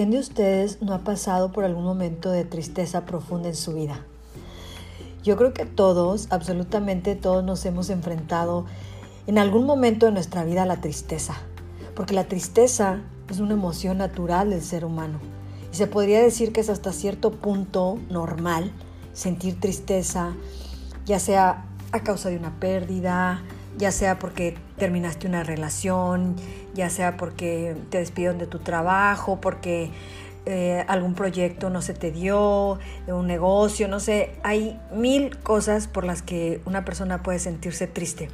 ¿Quién de ustedes no ha pasado por algún momento de tristeza profunda en su vida? Yo creo que todos, absolutamente todos nos hemos enfrentado en algún momento de nuestra vida a la tristeza, porque la tristeza es una emoción natural del ser humano y se podría decir que es hasta cierto punto normal sentir tristeza, ya sea a causa de una pérdida, ya sea porque terminaste una relación, ya sea porque te despidieron de tu trabajo, porque eh, algún proyecto no se te dio, un negocio, no sé, hay mil cosas por las que una persona puede sentirse triste.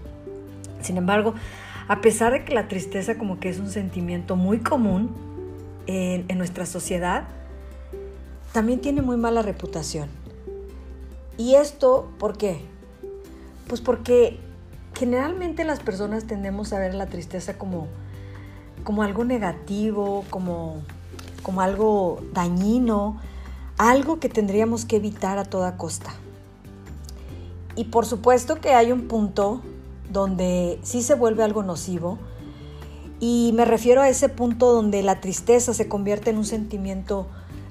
Sin embargo, a pesar de que la tristeza como que es un sentimiento muy común en, en nuestra sociedad, también tiene muy mala reputación. ¿Y esto por qué? Pues porque generalmente las personas tendemos a ver la tristeza como, como algo negativo, como, como algo dañino, algo que tendríamos que evitar a toda costa. Y por supuesto que hay un punto donde sí se vuelve algo nocivo, y me refiero a ese punto donde la tristeza se convierte en un sentimiento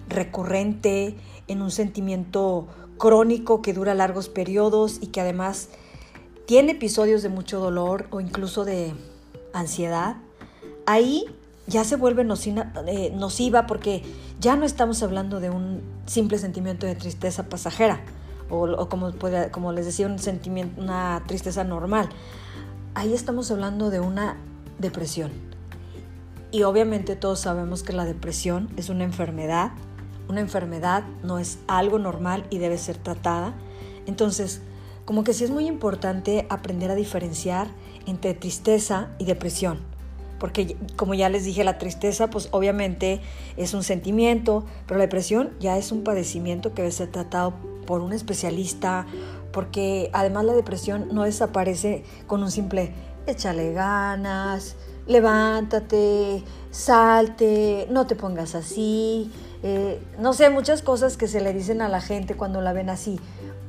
recurrente, en un sentimiento crónico que dura largos periodos y que además tiene episodios de mucho dolor o incluso de ansiedad, ahí ya se vuelve eh, nociva porque ya no estamos hablando de un simple sentimiento de tristeza pasajera o, como, como les decía, un sentimiento, una tristeza normal. Ahí estamos hablando de una depresión. Y obviamente todos sabemos que la depresión es una enfermedad. Una enfermedad no es algo normal y debe ser tratada. Entonces, como que sí es muy importante aprender a diferenciar entre tristeza y depresión. Porque como ya les dije, la tristeza pues obviamente es un sentimiento, pero la depresión ya es un padecimiento que debe ser tratado por un especialista, porque además la depresión no desaparece con un simple échale ganas, levántate, salte, no te pongas así, eh, no sé, muchas cosas que se le dicen a la gente cuando la ven así.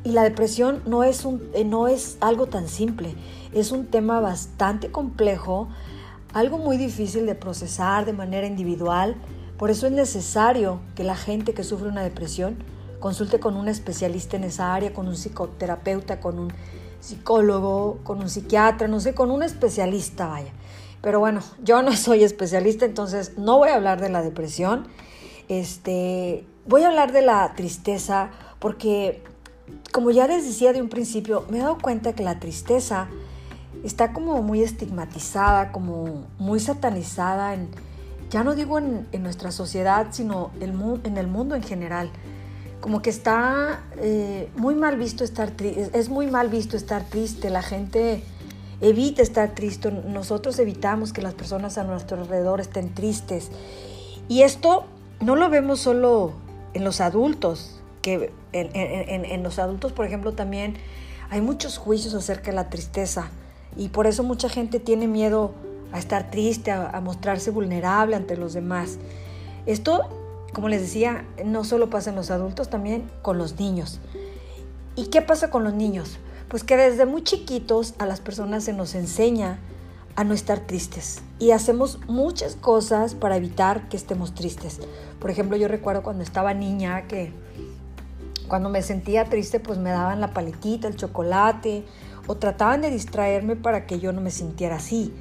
Y la depresión no es, un, eh, no es algo tan simple, es un tema bastante complejo, algo muy difícil de procesar de manera individual. Por eso es necesario que la gente que sufre una depresión consulte con un especialista en esa área, con un psicoterapeuta, con un psicólogo, con un psiquiatra, no sé, con un especialista, vaya. Pero bueno, yo no soy especialista, entonces no voy a hablar de la depresión. Este, voy a hablar de la tristeza porque como ya les decía de un principio, me he dado cuenta que la tristeza está como muy estigmatizada, como muy satanizada, en, ya no digo en, nuestra sociedad, sino en el mundo en general. Como que está eh, muy mal visto estar triste, es muy mal visto estar triste, la gente evita estar triste, nosotros evitamos que las personas a nuestro alrededor estén tristes. Y esto no lo vemos solo en los adultos, que en, los adultos, por ejemplo, también hay muchos juicios acerca de la tristeza y por eso mucha gente tiene miedo a estar triste, a, mostrarse vulnerable ante los demás. Esto, como les decía, no solo pasa en los adultos, también con los niños. ¿Y qué pasa con los niños? Pues que desde muy chiquitos a las personas se nos enseña a no estar tristes y hacemos muchas cosas para evitar que estemos tristes. Por ejemplo, yo recuerdo cuando estaba niña que cuando me sentía triste, pues me daban la paletita, el chocolate, o trataban de distraerme para que yo no me sintiera así.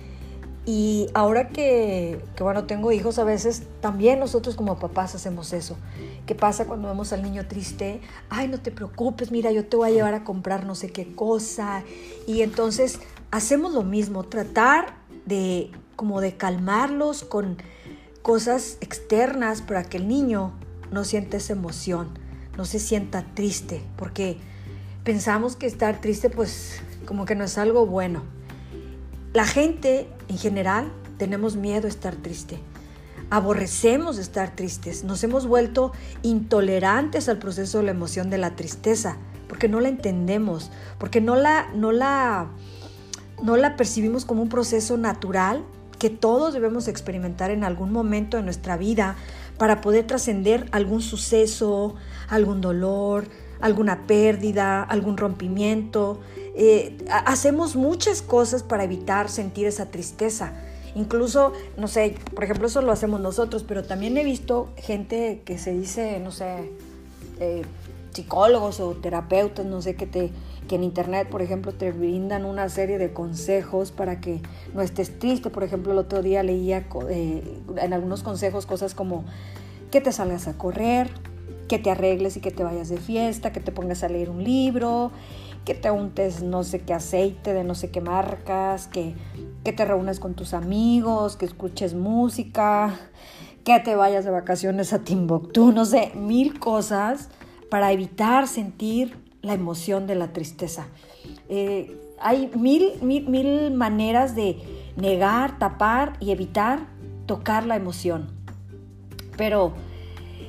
Y ahora que, que, bueno, tengo hijos, a veces también nosotros como papás hacemos eso. ¿Qué pasa cuando vemos al niño triste? Ay, no te preocupes, mira, yo te voy a llevar a comprar no sé qué cosa. Y entonces hacemos lo mismo, tratar de como de calmarlos con cosas externas para que el niño no sienta esa emoción no se sienta triste, porque pensamos que estar triste pues como que no es algo bueno. La gente en general tenemos miedo a estar triste. Aborrecemos estar tristes. Nos hemos vuelto intolerantes al proceso de la emoción de la tristeza, porque no la entendemos, porque no la, no la, no la percibimos como un proceso natural que todos debemos experimentar en algún momento de nuestra vida para poder trascender algún suceso, algún dolor, alguna pérdida, algún rompimiento. Eh, hacemos muchas cosas para evitar sentir esa tristeza. Incluso, no sé, por ejemplo, eso lo hacemos nosotros, pero también he visto gente que se dice, no sé, eh, psicólogos o terapeutas, no sé, que, te, que en internet, por ejemplo, te brindan una serie de consejos para que no estés triste. Por ejemplo, el otro día leía eh, en algunos consejos cosas como que te salgas a correr, que te arregles y que te vayas de fiesta, que te pongas a leer un libro, que te untes no sé qué aceite de no sé qué marcas, que, que te reúnas con tus amigos, que escuches música, que te vayas de vacaciones a Timbuktu, no sé, mil cosas para evitar sentir la emoción de la tristeza. Eh, hay mil, mil, mil maneras de negar, tapar y evitar tocar la emoción. Pero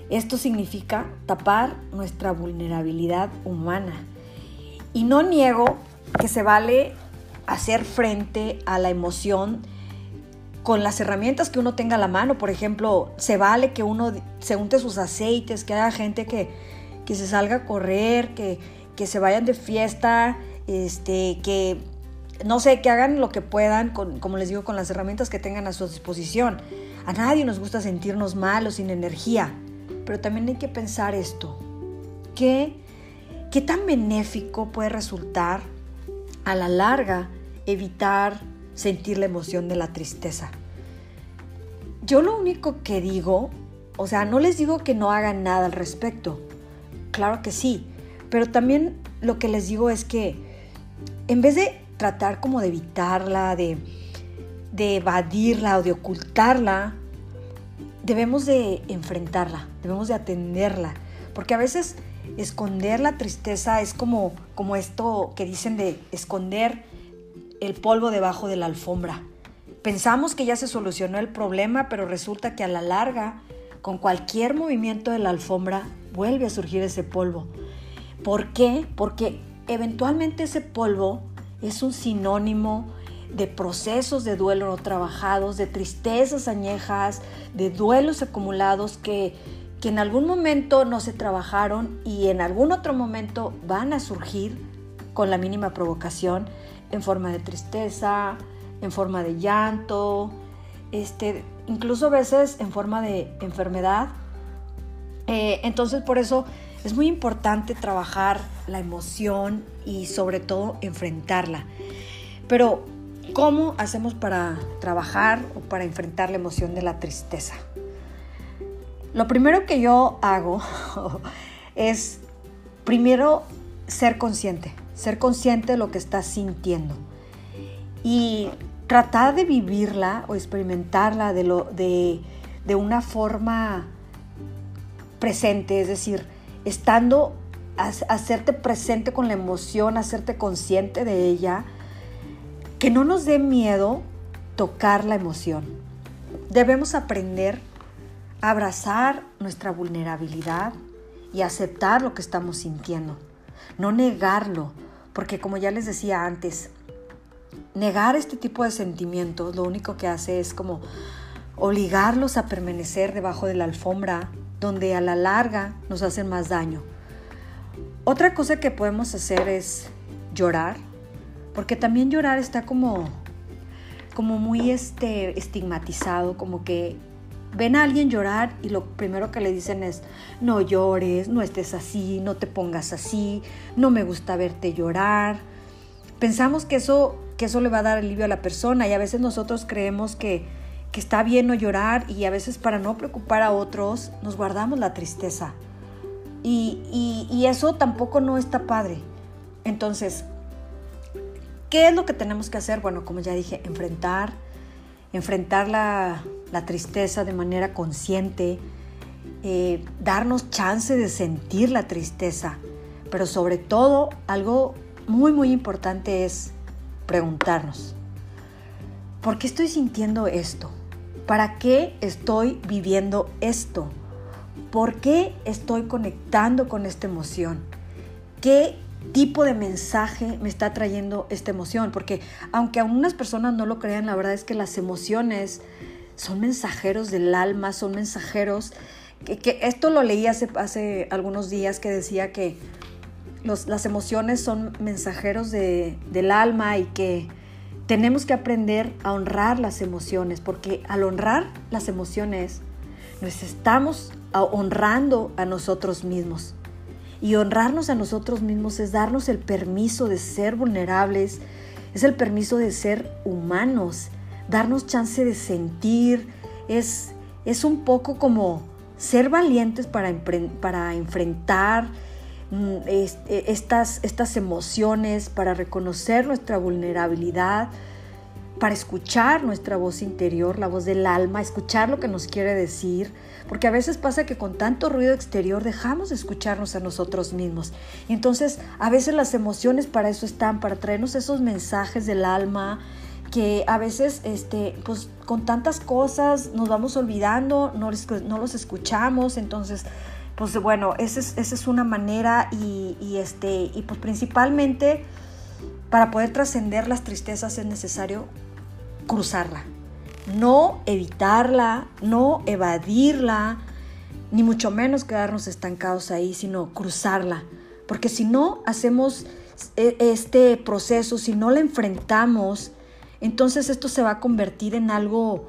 esto significa tapar nuestra vulnerabilidad humana. Y no niego que se vale hacer frente a la emoción con las herramientas que uno tenga a la mano. Por ejemplo, se vale que uno se unte sus aceites, que haya gente que, que se salga a correr, que, que se vayan de fiesta, este, que no sé, que hagan lo que puedan, con, como les digo, con las herramientas que tengan a su disposición. A nadie nos gusta sentirnos malos, sin energía, pero también hay que pensar esto. ¿Qué, qué tan benéfico puede resultar a la larga evitar sentir la emoción de la tristeza? Yo lo único que digo, o sea, no les digo que no hagan nada al respecto, claro que sí, pero también lo que les digo es que en vez de tratar como de evitarla, de, evadirla o de ocultarla, debemos de enfrentarla, debemos de atenderla, porque a veces esconder la tristeza es como, como esto que dicen de esconder el polvo debajo de la alfombra. Pensamos que ya se solucionó el problema, pero resulta que a la larga, con cualquier movimiento de la alfombra, vuelve a surgir ese polvo. ¿Por qué? Porque eventualmente ese polvo es un sinónimo de procesos de duelo no trabajados, de tristezas añejas, de duelos acumulados que, que en algún momento no se trabajaron y en algún otro momento van a surgir con la mínima provocación en forma de tristeza, en forma de llanto, este, incluso a veces en forma de enfermedad. Eh, entonces por eso es muy importante trabajar la emoción y sobre todo enfrentarla. Pero, ¿cómo hacemos para trabajar o para enfrentar la emoción de la tristeza? Lo primero que yo hago es, primero, ser consciente, ser consciente de lo que estás sintiendo y tratar de vivirla o experimentarla de, una forma presente, es decir, estando, hacerte presente con la emoción, hacerte consciente de ella, que no nos dé miedo tocar la emoción. Debemos aprender a abrazar nuestra vulnerabilidad y aceptar lo que estamos sintiendo, no negarlo, porque como ya les decía antes, negar este tipo de sentimientos lo único que hace es como obligarlos a permanecer debajo de la alfombra donde a la larga nos hacen más daño. Otra cosa que podemos hacer es llorar, porque también llorar está como, como muy este, estigmatizado, como que ven a alguien llorar y lo primero que le dicen es, no llores, no estés así, no te pongas así, no me gusta verte llorar. Pensamos que eso, que eso le va a dar alivio a la persona y a veces nosotros creemos que que está bien no llorar y a veces para no preocupar a otros nos guardamos la tristeza. Y, y, eso tampoco no está padre. Entonces, ¿qué es lo que tenemos que hacer? Bueno, como ya dije, enfrentar, enfrentar la, la tristeza de manera consciente, eh, darnos chance de sentir la tristeza, pero sobre todo algo muy, muy importante es preguntarnos, ¿por qué estoy sintiendo esto? ¿Para qué estoy viviendo esto? ¿Por qué estoy conectando con esta emoción? ¿Qué tipo de mensaje me está trayendo esta emoción? Porque aunque algunas personas no lo crean, la verdad es que las emociones son mensajeros del alma, son mensajeros, que, esto lo leí hace, hace, algunos días que decía que las emociones son mensajeros del alma y que tenemos que aprender a honrar las emociones, porque al honrar las emociones, nos estamos honrando a nosotros mismos. Y honrarnos a nosotros mismos es darnos el permiso de ser vulnerables, es el permiso de ser humanos, darnos chance de sentir, es, es un poco como ser valientes para, para enfrentar estas, estas emociones, para reconocer nuestra vulnerabilidad, para escuchar nuestra voz interior, la voz del alma, escuchar lo que nos quiere decir, porque a veces pasa que con tanto ruido exterior dejamos de escucharnos a nosotros mismos. Y entonces a veces las emociones para eso están, para traernos esos mensajes del alma que a veces este, pues, con tantas cosas nos vamos olvidando, no, no los escuchamos, entonces pues bueno, esa es, una manera y, y, este, y pues principalmente para poder trascender las tristezas es necesario cruzarla, no evitarla, no evadirla, ni mucho menos quedarnos estancados ahí, sino cruzarla. Porque si no hacemos e, este proceso, si no la enfrentamos, entonces esto se va a convertir en algo,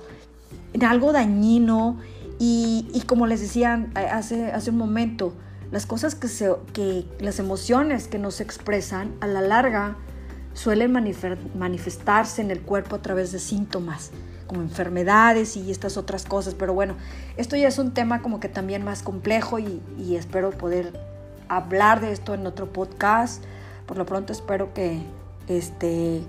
en algo dañino y, como les decía hace, hace un momento, las cosas que, se, que las emociones que nos expresan a la larga suelen manifestarse en el cuerpo a través de síntomas como enfermedades y estas otras cosas. Pero bueno, esto ya es un tema como que también más complejo y, espero poder hablar de esto en otro podcast. Por lo pronto espero que este,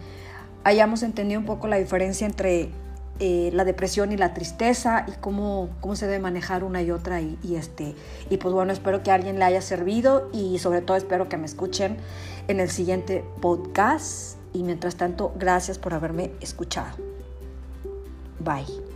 hayamos entendido un poco la diferencia entre eh, la depresión y la tristeza y cómo, cómo se debe manejar una y otra. Y, y, este, y pues bueno, espero que a alguien le haya servido y sobre todo espero que me escuchen en el siguiente podcast. Y mientras tanto, gracias por haberme escuchado. Bye.